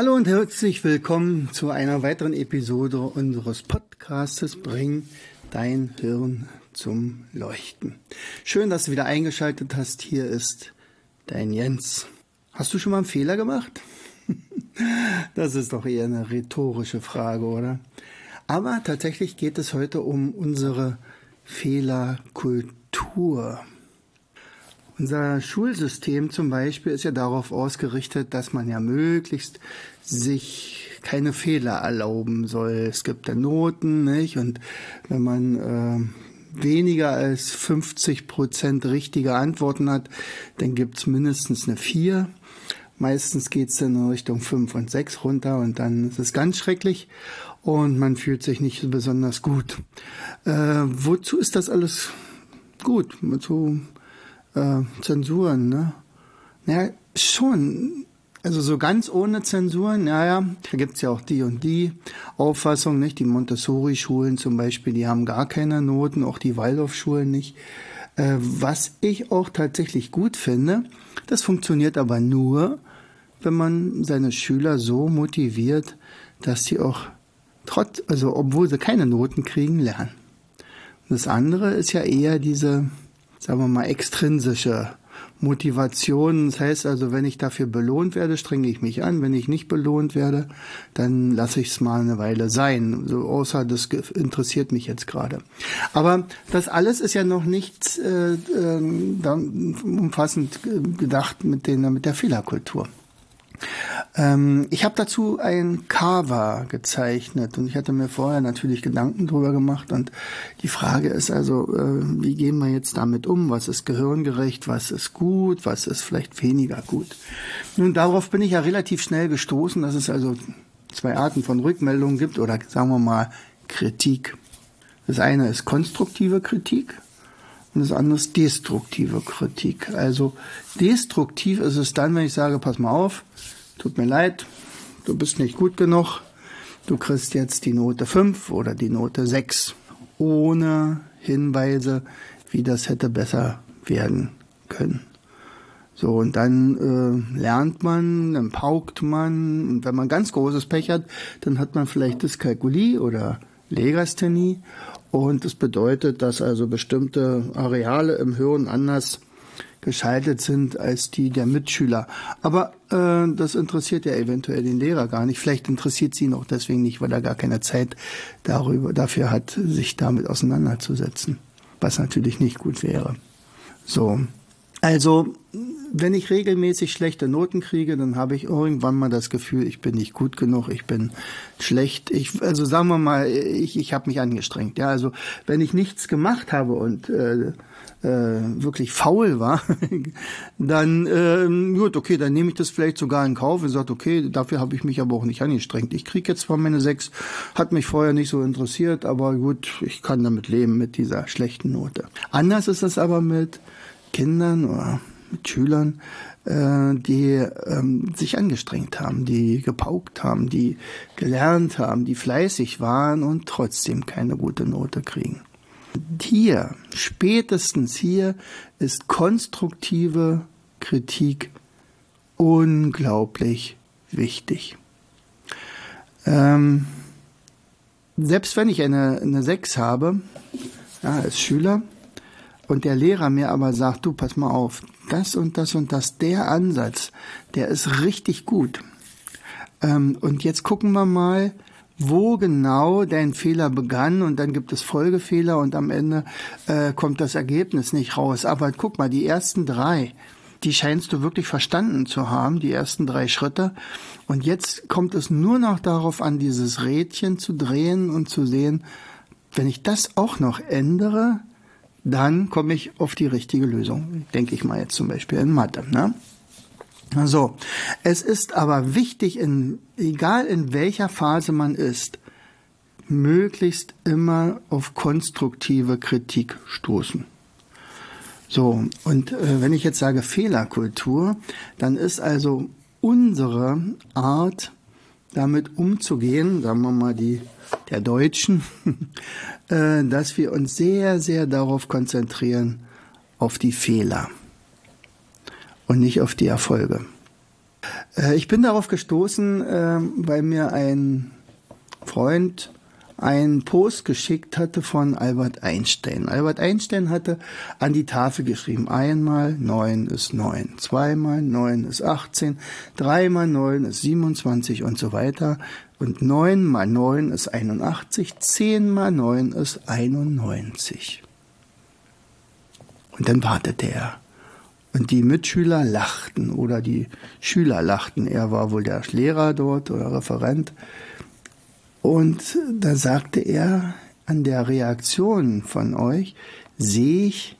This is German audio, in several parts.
Hallo und herzlich willkommen zu einer weiteren Episode unseres Podcastes Bring dein Hirn zum Leuchten. Schön, dass du wieder eingeschaltet hast. Hier ist dein Jens. Hast du schon mal einen Fehler gemacht? Das ist doch eher eine rhetorische Frage, oder? Aber tatsächlich geht es heute um unsere Fehlerkultur. Unser Schulsystem zum Beispiel ist ja darauf ausgerichtet, dass man ja möglichst sich keine Fehler erlauben soll. Es gibt ja Noten, nicht? Und wenn man äh, weniger als 50 Prozent richtige Antworten hat, dann gibt's mindestens eine 4. Meistens geht's dann in Richtung 5 und 6 runter und dann ist es ganz schrecklich und man fühlt sich nicht besonders gut. Äh, wozu ist das alles gut? Wozu äh, Zensuren, ne? Ja, schon. Also so ganz ohne Zensuren, naja, da gibt's ja auch die und die Auffassung, nicht? Die Montessori-Schulen zum Beispiel, die haben gar keine Noten, auch die Waldorf-Schulen nicht. Äh, was ich auch tatsächlich gut finde, das funktioniert aber nur, wenn man seine Schüler so motiviert, dass sie auch trotz, also obwohl sie keine Noten kriegen, lernen. das andere ist ja eher diese sagen wir mal, extrinsische Motivation. Das heißt also, wenn ich dafür belohnt werde, strenge ich mich an. Wenn ich nicht belohnt werde, dann lasse ich es mal eine Weile sein. So außer das interessiert mich jetzt gerade. Aber das alles ist ja noch nicht äh, äh, umfassend gedacht mit, den, mit der Fehlerkultur. Ähm, ich habe dazu ein Cover gezeichnet und ich hatte mir vorher natürlich Gedanken drüber gemacht und die Frage ist also, äh, wie gehen wir jetzt damit um? Was ist gehirngerecht? Was ist gut? Was ist vielleicht weniger gut? Nun, darauf bin ich ja relativ schnell gestoßen, dass es also zwei Arten von Rückmeldungen gibt oder sagen wir mal Kritik. Das eine ist konstruktive Kritik und das andere ist destruktive Kritik. Also destruktiv ist es dann, wenn ich sage, pass mal auf, tut mir leid, du bist nicht gut genug, du kriegst jetzt die Note 5 oder die Note 6, ohne Hinweise, wie das hätte besser werden können. So, und dann äh, lernt man, dann paukt man, und wenn man ganz großes Pech hat, dann hat man vielleicht Dyskalkulie oder Legasthenie. Und das bedeutet, dass also bestimmte Areale im Hirn anders geschaltet sind als die der Mitschüler. Aber äh, das interessiert ja eventuell den Lehrer gar nicht. Vielleicht interessiert sie ihn auch deswegen nicht, weil er gar keine Zeit darüber, dafür hat, sich damit auseinanderzusetzen. Was natürlich nicht gut wäre. So. Also, wenn ich regelmäßig schlechte Noten kriege, dann habe ich irgendwann mal das Gefühl, ich bin nicht gut genug, ich bin schlecht. Ich, also sagen wir mal, ich, ich habe mich angestrengt. Ja, also wenn ich nichts gemacht habe und äh, äh, wirklich faul war, dann äh, gut, okay, dann nehme ich das vielleicht sogar in Kauf und sage, okay, dafür habe ich mich aber auch nicht angestrengt. Ich kriege jetzt zwar meine sechs, hat mich vorher nicht so interessiert, aber gut, ich kann damit leben mit dieser schlechten Note. Anders ist das aber mit Kindern oder mit Schülern, äh, die ähm, sich angestrengt haben, die gepaukt haben, die gelernt haben, die fleißig waren und trotzdem keine gute Note kriegen. Hier, spätestens hier, ist konstruktive Kritik unglaublich wichtig. Ähm, selbst wenn ich eine, eine 6 habe, ja, als Schüler, und der Lehrer mir aber sagt, du, pass mal auf, das und das und das, der Ansatz, der ist richtig gut. Ähm, und jetzt gucken wir mal, wo genau dein Fehler begann und dann gibt es Folgefehler und am Ende äh, kommt das Ergebnis nicht raus. Aber guck mal, die ersten drei, die scheinst du wirklich verstanden zu haben, die ersten drei Schritte. Und jetzt kommt es nur noch darauf an, dieses Rädchen zu drehen und zu sehen, wenn ich das auch noch ändere, dann komme ich auf die richtige Lösung. Denke ich mal jetzt zum Beispiel in Mathe. Ne? So, es ist aber wichtig, in, egal in welcher Phase man ist, möglichst immer auf konstruktive Kritik stoßen. So, und äh, wenn ich jetzt sage Fehlerkultur, dann ist also unsere Art, damit umzugehen, sagen wir mal die der Deutschen, äh, dass wir uns sehr, sehr darauf konzentrieren, auf die Fehler und nicht auf die Erfolge. Äh, ich bin darauf gestoßen, äh, weil mir ein Freund einen Post geschickt hatte von Albert Einstein. Albert Einstein hatte an die Tafel geschrieben, einmal neun ist neun, zweimal neun ist achtzehn, dreimal neun ist 27 und so weiter. Und neun mal neun ist 81, zehn mal neun ist 91. Und dann wartete er. Und die Mitschüler lachten oder die Schüler lachten. Er war wohl der Lehrer dort oder Referent. Und da sagte er, an der Reaktion von euch sehe ich,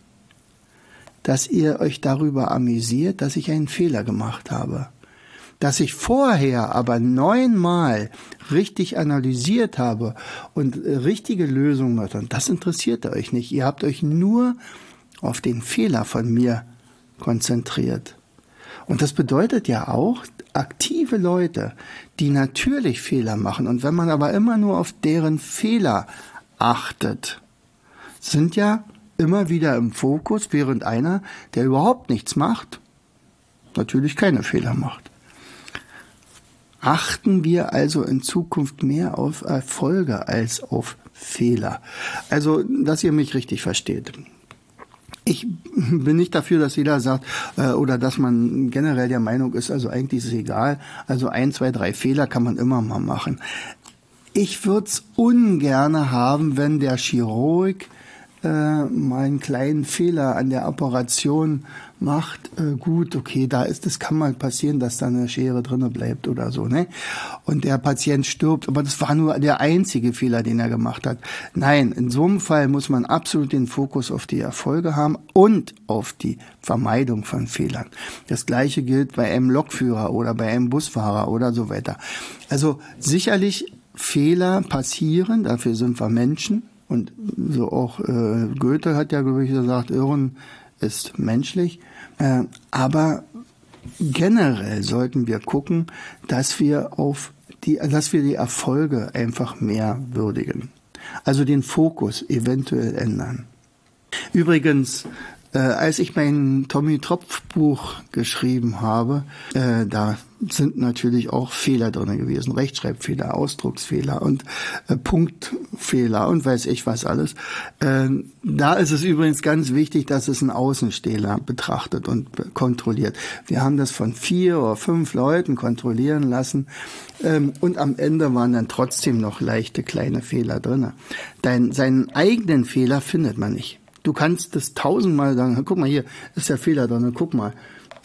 dass ihr euch darüber amüsiert, dass ich einen Fehler gemacht habe. Dass ich vorher aber neunmal richtig analysiert habe und richtige Lösungen hatte, das interessierte euch nicht. Ihr habt euch nur auf den Fehler von mir konzentriert. Und das bedeutet ja auch, aktive Leute, die natürlich Fehler machen, und wenn man aber immer nur auf deren Fehler achtet, sind ja immer wieder im Fokus, während einer, der überhaupt nichts macht, natürlich keine Fehler macht. Achten wir also in Zukunft mehr auf Erfolge als auf Fehler. Also, dass ihr mich richtig versteht ich bin nicht dafür, dass jeder sagt äh, oder dass man generell der Meinung ist, also eigentlich ist es egal. Also ein, zwei, drei Fehler kann man immer mal machen. Ich würde es ungerne haben, wenn der Chirurg äh, mal einen kleinen Fehler an der Operation macht, äh, gut, okay, da ist, es kann mal passieren, dass da eine Schere drinne bleibt oder so, ne? Und der Patient stirbt, aber das war nur der einzige Fehler, den er gemacht hat. Nein, in so einem Fall muss man absolut den Fokus auf die Erfolge haben und auf die Vermeidung von Fehlern. Das gleiche gilt bei einem Lokführer oder bei einem Busfahrer oder so weiter. Also sicherlich Fehler passieren, dafür sind wir Menschen. Und so auch äh, Goethe hat ja, glaube ich, gesagt, Irren ist menschlich. Äh, aber generell sollten wir gucken, dass wir auf die, dass wir die Erfolge einfach mehr würdigen. Also den Fokus eventuell ändern. Übrigens, äh, als ich mein Tommy Tropf Buch geschrieben habe, äh, da sind natürlich auch Fehler drin gewesen, Rechtschreibfehler, Ausdrucksfehler und äh, Punktfehler und weiß ich was alles. Äh, da ist es übrigens ganz wichtig, dass es ein Außenstehler betrachtet und kontrolliert. Wir haben das von vier oder fünf Leuten kontrollieren lassen ähm, und am Ende waren dann trotzdem noch leichte kleine Fehler drin. Dein, seinen eigenen Fehler findet man nicht. Du kannst das tausendmal sagen, guck mal hier, ist der Fehler drin, guck mal.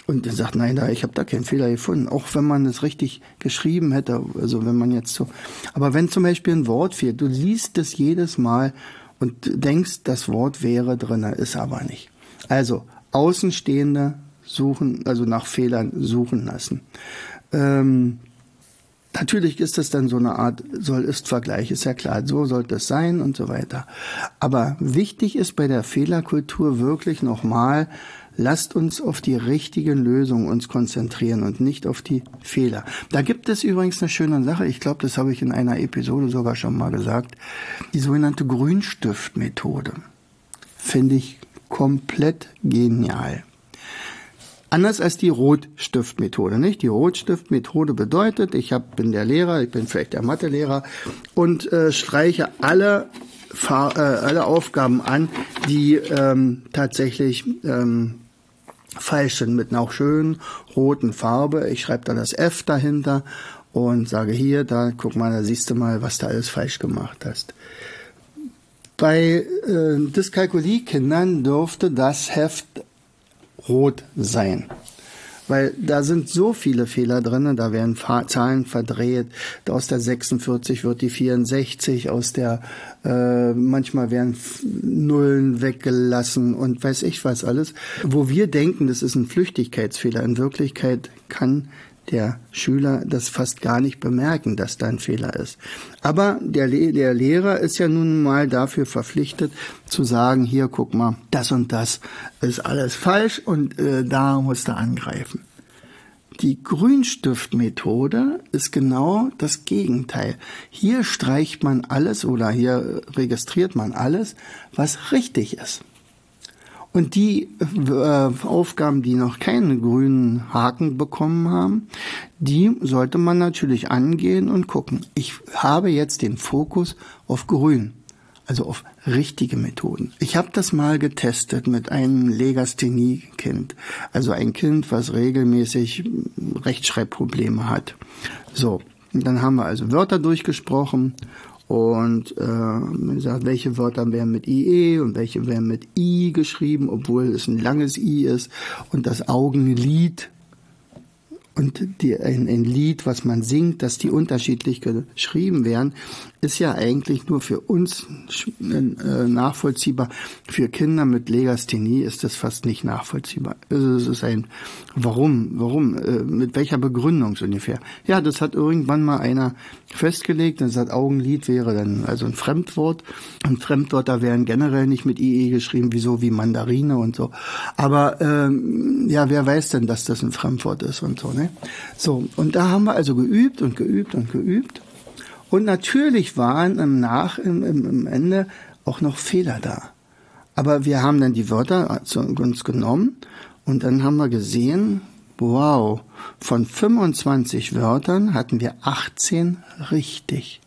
Und er sagt, nein, da, ich habe da keinen Fehler gefunden. Auch wenn man es richtig geschrieben hätte, also wenn man jetzt so. Aber wenn zum Beispiel ein Wort fehlt, du liest es jedes Mal und denkst, das Wort wäre drin, ist aber nicht. Also Außenstehende suchen, also nach Fehlern suchen lassen. Ähm, Natürlich ist das dann so eine Art Soll-Ist-Vergleich, ist ja klar, so sollte es sein und so weiter. Aber wichtig ist bei der Fehlerkultur wirklich nochmal, lasst uns auf die richtigen Lösungen uns konzentrieren und nicht auf die Fehler. Da gibt es übrigens eine schöne Sache, ich glaube, das habe ich in einer Episode sogar schon mal gesagt, die sogenannte Grünstiftmethode. Finde ich komplett genial. Anders als die Rotstiftmethode, nicht? Die Rotstiftmethode bedeutet, ich hab, bin der Lehrer, ich bin vielleicht der Mathelehrer und äh, streiche alle äh, alle Aufgaben an, die ähm, tatsächlich ähm, sind mit einer auch schönen roten Farbe. Ich schreibe da das F dahinter und sage hier, da guck mal, da siehst du mal, was du alles falsch gemacht hast. Bei äh, Dyskalkulie-Kindern dürfte das Heft rot sein. Weil da sind so viele Fehler drin, da werden Zahlen verdreht, aus der 46 wird die 64, aus der äh, manchmal werden Nullen weggelassen und weiß ich was alles, wo wir denken, das ist ein Flüchtigkeitsfehler. In Wirklichkeit kann der Schüler das fast gar nicht bemerken, dass da ein Fehler ist. Aber der, der Lehrer ist ja nun mal dafür verpflichtet zu sagen, hier guck mal, das und das ist alles falsch und äh, da musst du angreifen. Die Grünstiftmethode ist genau das Gegenteil. Hier streicht man alles oder hier registriert man alles, was richtig ist. Und die äh, Aufgaben, die noch keinen grünen Haken bekommen haben, die sollte man natürlich angehen und gucken. Ich habe jetzt den Fokus auf grün, also auf richtige Methoden. Ich habe das mal getestet mit einem Legasthenie-Kind, also ein Kind, was regelmäßig Rechtschreibprobleme hat. So, dann haben wir also Wörter durchgesprochen und äh, sagt, welche Wörter werden mit IE und welche werden mit I geschrieben, obwohl es ein langes I ist. Und das Augenlid und die, ein, ein Lied, was man singt, dass die unterschiedlich geschrieben werden, ist ja eigentlich nur für uns äh, nachvollziehbar. Für Kinder mit Legasthenie ist das fast nicht nachvollziehbar. Also es ist ein Warum, warum, äh, mit welcher Begründung so ungefähr. Ja, das hat irgendwann mal einer festgelegt und sagt, Augenlied wäre dann also ein Fremdwort. Und Fremdwörter werden generell nicht mit IE geschrieben, wieso wie Mandarine und so. Aber ähm, ja, wer weiß denn, dass das ein Fremdwort ist und so, ne? So, und da haben wir also geübt und geübt und geübt. Und natürlich waren im Nach, im, im Ende auch noch Fehler da. Aber wir haben dann die Wörter zu uns genommen und dann haben wir gesehen, wow, von 25 Wörtern hatten wir 18 richtig.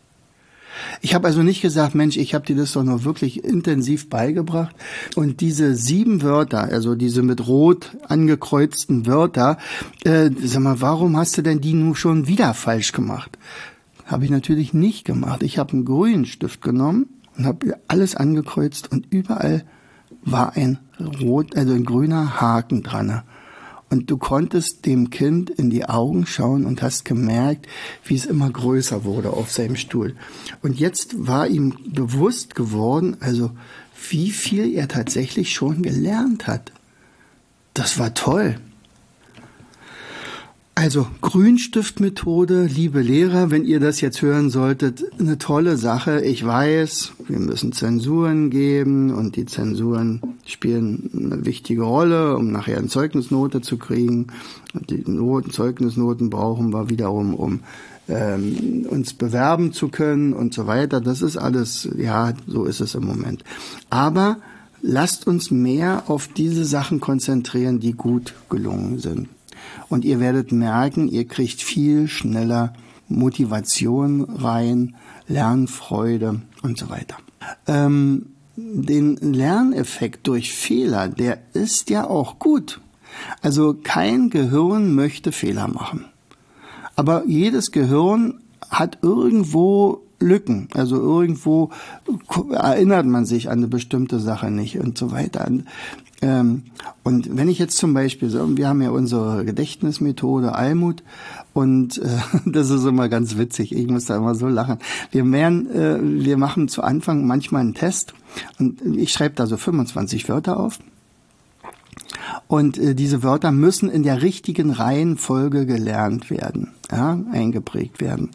Ich habe also nicht gesagt, Mensch, ich habe dir das doch nur wirklich intensiv beigebracht. Und diese sieben Wörter, also diese mit rot angekreuzten Wörter, äh, sag mal, warum hast du denn die nun schon wieder falsch gemacht? Habe ich natürlich nicht gemacht. Ich habe einen grünen Stift genommen und habe alles angekreuzt und überall war ein rot, also ein grüner Haken dran. Und du konntest dem Kind in die Augen schauen und hast gemerkt, wie es immer größer wurde auf seinem Stuhl. Und jetzt war ihm bewusst geworden, also wie viel er tatsächlich schon gelernt hat. Das war toll. Also Grünstiftmethode, liebe Lehrer, wenn ihr das jetzt hören solltet, eine tolle Sache. Ich weiß, wir müssen Zensuren geben und die Zensuren spielen eine wichtige Rolle, um nachher eine Zeugnisnote zu kriegen. Die Noten, Zeugnisnoten brauchen wir wiederum, um ähm, uns bewerben zu können und so weiter. Das ist alles, ja, so ist es im Moment. Aber lasst uns mehr auf diese Sachen konzentrieren, die gut gelungen sind. Und ihr werdet merken, ihr kriegt viel schneller Motivation rein, Lernfreude und so weiter. Ähm, den Lerneffekt durch Fehler, der ist ja auch gut. Also kein Gehirn möchte Fehler machen. Aber jedes Gehirn hat irgendwo Lücken. Also irgendwo erinnert man sich an eine bestimmte Sache nicht und so weiter. Ähm, und wenn ich jetzt zum Beispiel, wir haben ja unsere Gedächtnismethode Almut und äh, das ist immer ganz witzig. Ich muss da immer so lachen. Wir werden, äh, wir machen zu Anfang manchmal einen Test und ich schreibe da so 25 Wörter auf. Und äh, diese Wörter müssen in der richtigen Reihenfolge gelernt werden, ja, eingeprägt werden.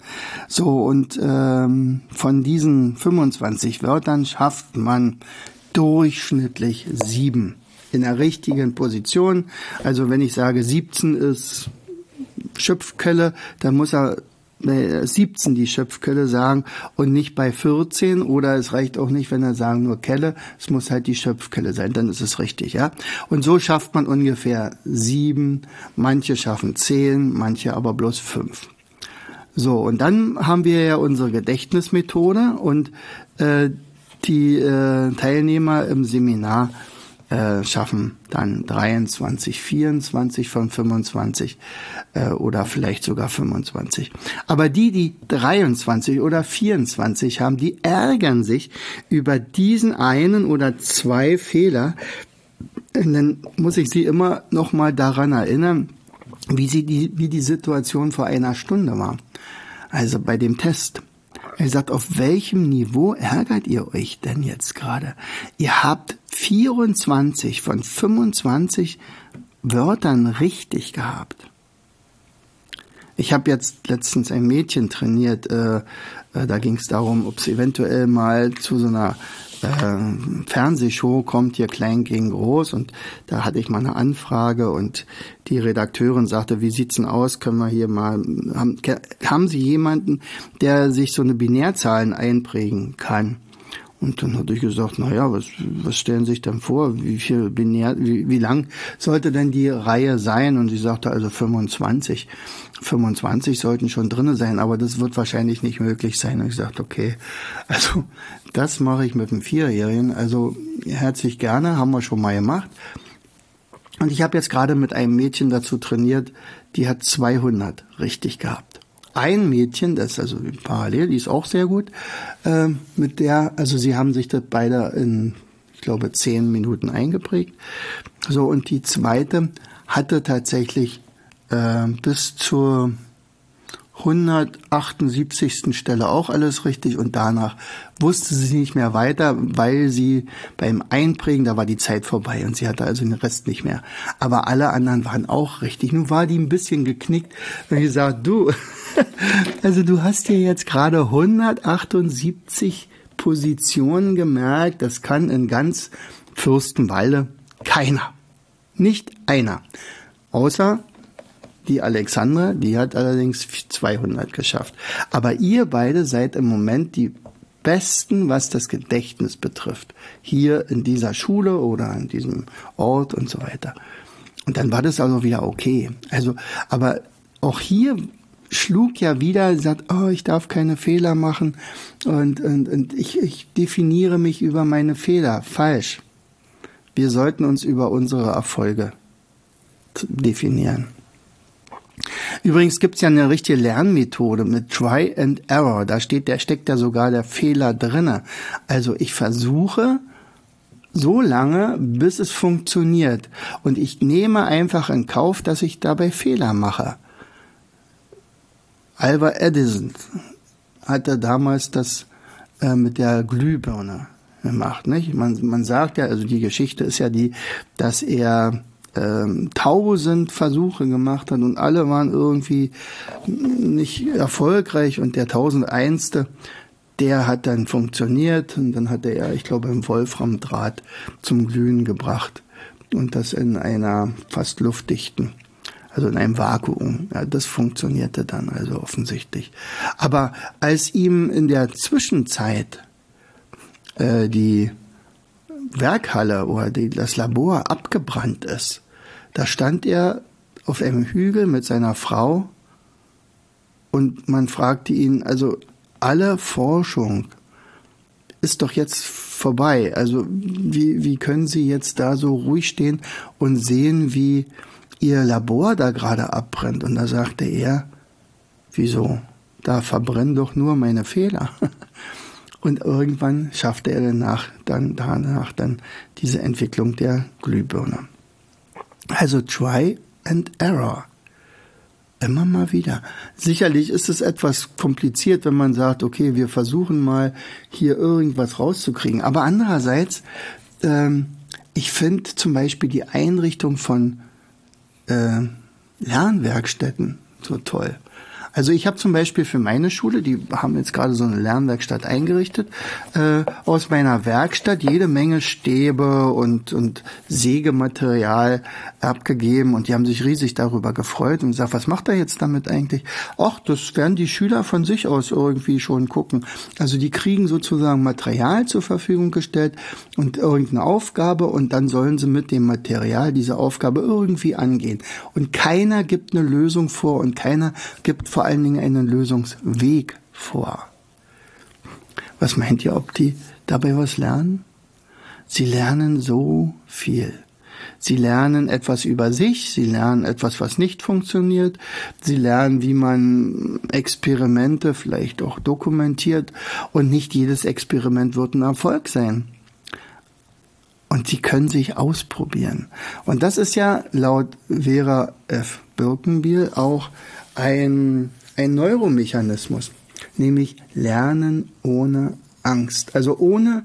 So, und ähm, von diesen 25 Wörtern schafft man durchschnittlich sieben in der richtigen Position. Also wenn ich sage 17 ist Schöpfkelle, dann muss er 17 die Schöpfkelle sagen und nicht bei 14 oder es reicht auch nicht, wenn er sagen nur Kelle, es muss halt die Schöpfkelle sein, dann ist es richtig, ja. Und so schafft man ungefähr sieben, manche schaffen zehn, manche aber bloß fünf. So, und dann haben wir ja unsere Gedächtnismethode und äh, die äh, Teilnehmer im Seminar äh, schaffen dann 23, 24 von 25 äh, oder vielleicht sogar 25. Aber die, die 23 oder 24 haben, die ärgern sich über diesen einen oder zwei Fehler. Und dann muss ich sie immer noch mal daran erinnern, wie, sie die, wie die Situation vor einer Stunde war. Also bei dem Test. Er sagt, auf welchem Niveau ärgert ihr euch denn jetzt gerade? Ihr habt 24 von 25 Wörtern richtig gehabt. Ich habe jetzt letztens ein Mädchen trainiert, äh, äh, da ging es darum, ob es eventuell mal zu so einer äh, Fernsehshow kommt hier klein gegen groß und da hatte ich mal eine Anfrage und die Redakteurin sagte, wie sieht's denn aus? Können wir hier mal haben, haben Sie jemanden, der sich so eine Binärzahlen einprägen kann? Und dann hatte ich gesagt, na ja, was, was stellen Sie sich denn vor? Wie viel binär, wie, wie lang sollte denn die Reihe sein? Und sie sagte also 25. 25 sollten schon drinne sein, aber das wird wahrscheinlich nicht möglich sein. Und ich sagte, okay, also das mache ich mit dem Vierjährigen. Also herzlich gerne, haben wir schon mal gemacht. Und ich habe jetzt gerade mit einem Mädchen dazu trainiert, die hat 200 richtig gehabt. Ein Mädchen, das ist also parallel, die ist auch sehr gut, äh, mit der, also sie haben sich das beide in, ich glaube, zehn Minuten eingeprägt. So, und die zweite hatte tatsächlich äh, bis zur 178. Stelle auch alles richtig und danach wusste sie nicht mehr weiter, weil sie beim Einprägen, da war die Zeit vorbei und sie hatte also den Rest nicht mehr. Aber alle anderen waren auch richtig. Nun war die ein bisschen geknickt und ich sagte, du, also du hast dir jetzt gerade 178 Positionen gemerkt, das kann in ganz Fürstenwalde keiner. Nicht einer. Außer die Alexandra, die hat allerdings 200 geschafft. Aber ihr beide seid im Moment die Besten, was das Gedächtnis betrifft. Hier in dieser Schule oder an diesem Ort und so weiter. Und dann war das also wieder okay. Also, aber auch hier schlug ja wieder, sagt, oh, ich darf keine Fehler machen und, und, und ich, ich definiere mich über meine Fehler. Falsch. Wir sollten uns über unsere Erfolge definieren. Übrigens gibt's ja eine richtige Lernmethode mit Try and Error. Da steht, da steckt ja sogar der Fehler drinne. Also ich versuche so lange, bis es funktioniert. Und ich nehme einfach in Kauf, dass ich dabei Fehler mache. Albert Edison hatte damals das äh, mit der Glühbirne gemacht. Nicht? Man, man sagt ja, also die Geschichte ist ja die, dass er ähm, tausend Versuche gemacht hat und alle waren irgendwie nicht erfolgreich und der tausendeinste, der hat dann funktioniert und dann hat er, ich glaube, im Wolframdraht zum Glühen gebracht und das in einer fast luftdichten, also in einem Vakuum. Ja, das funktionierte dann also offensichtlich. Aber als ihm in der Zwischenzeit äh, die Werkhalle oder die, das Labor abgebrannt ist, da stand er auf einem Hügel mit seiner Frau und man fragte ihn, also alle Forschung ist doch jetzt vorbei. Also wie, wie können Sie jetzt da so ruhig stehen und sehen, wie Ihr Labor da gerade abbrennt? Und da sagte er, wieso? Da verbrennen doch nur meine Fehler. Und irgendwann schaffte er danach dann, danach dann diese Entwicklung der Glühbirne. Also Try and Error. Immer mal wieder. Sicherlich ist es etwas kompliziert, wenn man sagt, okay, wir versuchen mal hier irgendwas rauszukriegen. Aber andererseits, ähm, ich finde zum Beispiel die Einrichtung von äh, Lernwerkstätten so toll. Also ich habe zum Beispiel für meine Schule, die haben jetzt gerade so eine Lernwerkstatt eingerichtet, äh, aus meiner Werkstatt jede Menge Stäbe und, und Sägematerial abgegeben und die haben sich riesig darüber gefreut und gesagt, was macht er jetzt damit eigentlich? Ach, das werden die Schüler von sich aus irgendwie schon gucken. Also die kriegen sozusagen Material zur Verfügung gestellt und irgendeine Aufgabe und dann sollen sie mit dem Material diese Aufgabe irgendwie angehen. Und keiner gibt eine Lösung vor und keiner gibt vor vor allen Dingen einen Lösungsweg vor. Was meint ihr, ob die dabei was lernen? Sie lernen so viel. Sie lernen etwas über sich, sie lernen etwas, was nicht funktioniert, sie lernen, wie man Experimente vielleicht auch dokumentiert und nicht jedes Experiment wird ein Erfolg sein. und sie können sich ausprobieren. Und das ist ja laut Vera F. Birkenbiel auch ein, ein Neuromechanismus, nämlich Lernen ohne Angst. Also ohne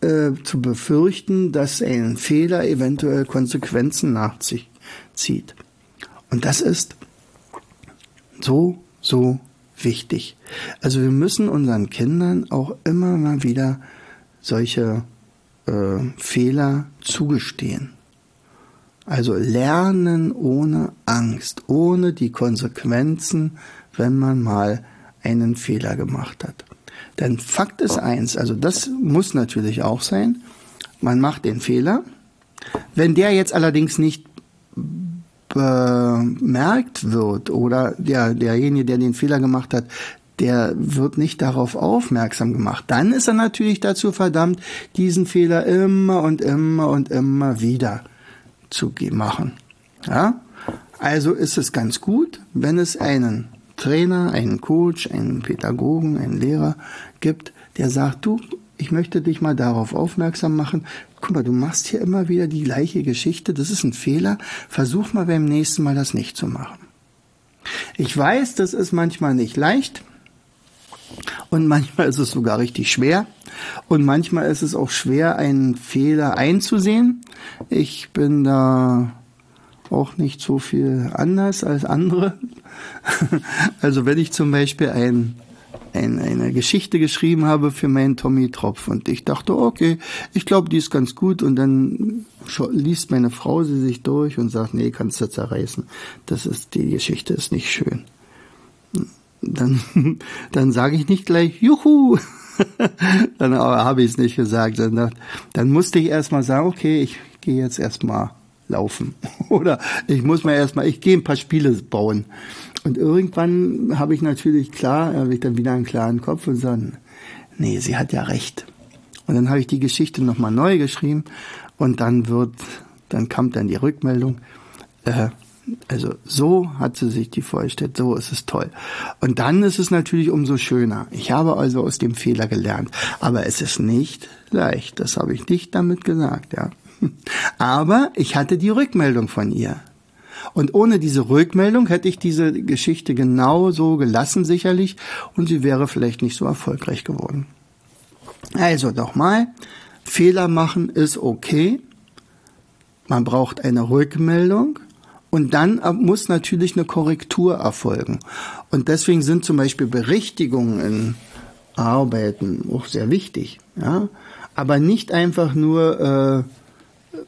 äh, zu befürchten, dass ein Fehler eventuell Konsequenzen nach sich zieht. Und das ist so, so wichtig. Also wir müssen unseren Kindern auch immer mal wieder solche äh, Fehler zugestehen. Also lernen ohne Angst, ohne die Konsequenzen, wenn man mal einen Fehler gemacht hat. Denn Fakt ist eins, also das muss natürlich auch sein, man macht den Fehler. Wenn der jetzt allerdings nicht bemerkt wird oder der, derjenige, der den Fehler gemacht hat, der wird nicht darauf aufmerksam gemacht. Dann ist er natürlich dazu verdammt, diesen Fehler immer und immer und immer wieder zu machen. Ja? Also ist es ganz gut, wenn es einen Trainer, einen Coach, einen Pädagogen, einen Lehrer gibt, der sagt, du, ich möchte dich mal darauf aufmerksam machen, guck mal, du machst hier immer wieder die gleiche Geschichte, das ist ein Fehler, versuch mal beim nächsten Mal das nicht zu machen. Ich weiß, das ist manchmal nicht leicht und manchmal ist es sogar richtig schwer und manchmal ist es auch schwer, einen Fehler einzusehen. Ich bin da auch nicht so viel anders als andere. Also wenn ich zum Beispiel ein ein, eine Geschichte geschrieben habe für meinen Tommy Tropf. Und ich dachte, okay, ich glaube, die ist ganz gut. Und dann liest meine Frau sie sich durch und sagt, nee, kannst du zerreißen. Das ist, die Geschichte ist nicht schön. Dann, dann sage ich nicht gleich, juhu. dann habe ich es nicht gesagt. Dann, dann musste ich erstmal sagen, okay, ich gehe jetzt erstmal laufen. Oder ich muss mir erstmal, ich gehe ein paar Spiele bauen. Und irgendwann habe ich natürlich klar, habe ich dann wieder einen klaren Kopf und sagen, nee, sie hat ja recht. Und dann habe ich die Geschichte nochmal neu geschrieben und dann wird, dann kam dann die Rückmeldung, äh, also so hat sie sich die vorgestellt, so ist es toll. Und dann ist es natürlich umso schöner. Ich habe also aus dem Fehler gelernt. Aber es ist nicht leicht. Das habe ich nicht damit gesagt, ja. Aber ich hatte die Rückmeldung von ihr. Und ohne diese Rückmeldung hätte ich diese Geschichte genauso gelassen sicherlich und sie wäre vielleicht nicht so erfolgreich geworden. Also nochmal, Fehler machen ist okay. Man braucht eine Rückmeldung und dann muss natürlich eine Korrektur erfolgen. Und deswegen sind zum Beispiel Berichtigungen in Arbeiten auch sehr wichtig. Ja? Aber nicht einfach nur äh,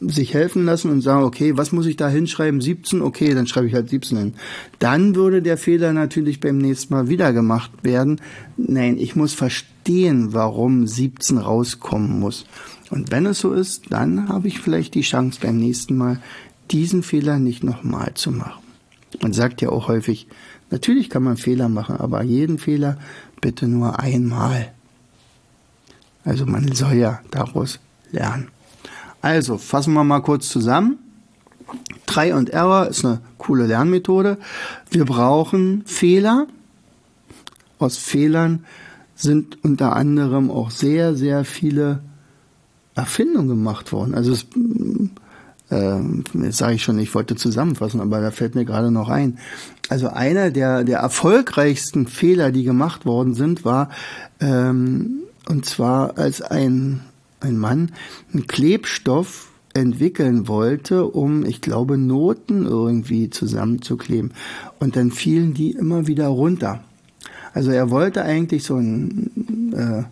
sich helfen lassen und sagen, okay, was muss ich da hinschreiben? 17, okay, dann schreibe ich halt 17 hin. Dann würde der Fehler natürlich beim nächsten Mal wieder gemacht werden. Nein, ich muss verstehen, warum 17 rauskommen muss. Und wenn es so ist, dann habe ich vielleicht die Chance beim nächsten Mal, diesen Fehler nicht nochmal zu machen. Man sagt ja auch häufig, natürlich kann man Fehler machen, aber jeden Fehler bitte nur einmal. Also man soll ja daraus lernen. Also, fassen wir mal kurz zusammen. Try und Error ist eine coole Lernmethode. Wir brauchen Fehler. Aus Fehlern sind unter anderem auch sehr, sehr viele Erfindungen gemacht worden. Also es, äh, jetzt sage ich schon, ich wollte zusammenfassen, aber da fällt mir gerade noch ein. Also einer der, der erfolgreichsten Fehler, die gemacht worden sind, war, ähm, und zwar als ein ein Mann einen Klebstoff entwickeln wollte, um, ich glaube, Noten irgendwie zusammenzukleben. Und dann fielen die immer wieder runter. Also er wollte eigentlich so ein äh,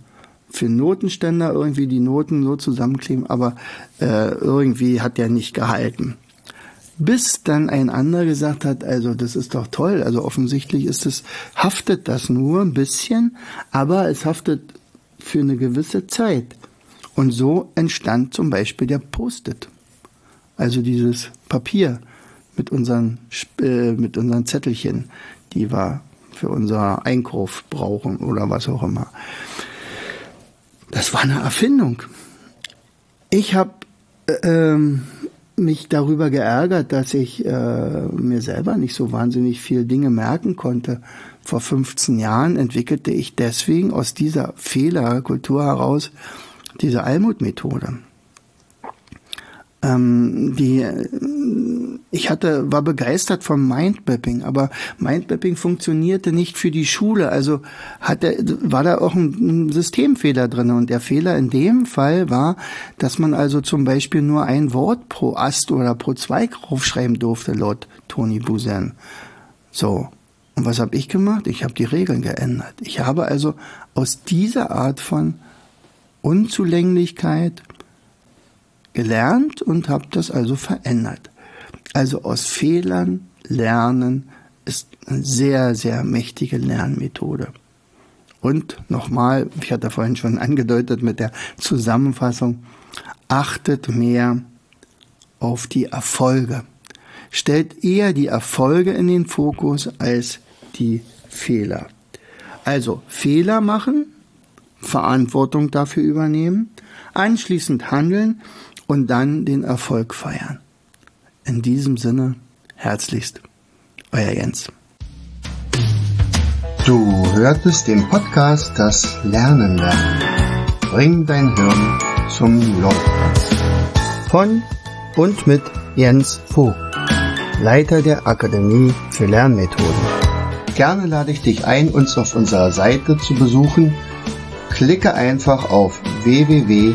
für Notenständer irgendwie die Noten so zusammenkleben, aber äh, irgendwie hat der nicht gehalten. Bis dann ein anderer gesagt hat, also das ist doch toll, also offensichtlich ist es, haftet das nur ein bisschen, aber es haftet für eine gewisse Zeit. Und so entstand zum Beispiel der Post-it. Also dieses Papier mit unseren, äh, mit unseren Zettelchen, die wir für unser Einkauf brauchen oder was auch immer. Das war eine Erfindung. Ich habe äh, ähm, mich darüber geärgert, dass ich äh, mir selber nicht so wahnsinnig viel Dinge merken konnte. Vor 15 Jahren entwickelte ich deswegen aus dieser Fehlerkultur heraus diese Almut-Methode. Ähm, die, ich hatte, war begeistert vom Mindmapping, aber Mindmapping funktionierte nicht für die Schule. Also hatte, war da auch ein, Systemfehler drin. Und der Fehler in dem Fall war, dass man also zum Beispiel nur ein Wort pro Ast oder pro Zweig aufschreiben durfte, laut Tony Buzan. So. Und was habe ich gemacht? Ich habe die Regeln geändert. Ich habe also aus dieser Art von Unzulänglichkeit gelernt und habe das also verändert. Also aus Fehlern lernen ist eine sehr, sehr mächtige Lernmethode. Und nochmal, ich hatte vorhin schon angedeutet mit der Zusammenfassung, achtet mehr auf die Erfolge. Stellt eher die Erfolge in den Fokus als die Fehler. Also Fehler machen, Verantwortung dafür übernehmen, anschließend handeln und dann den Erfolg feiern. In diesem Sinne, herzlichst, euer Jens. Du hörtest den Podcast Das Lernen lernen. Bring dein Hirn zum Laufen. Von und mit Jens Vogt, Leiter der Akademie für Lernmethoden. Gerne lade ich dich ein, uns auf unserer Seite zu besuchen. Klicke einfach auf www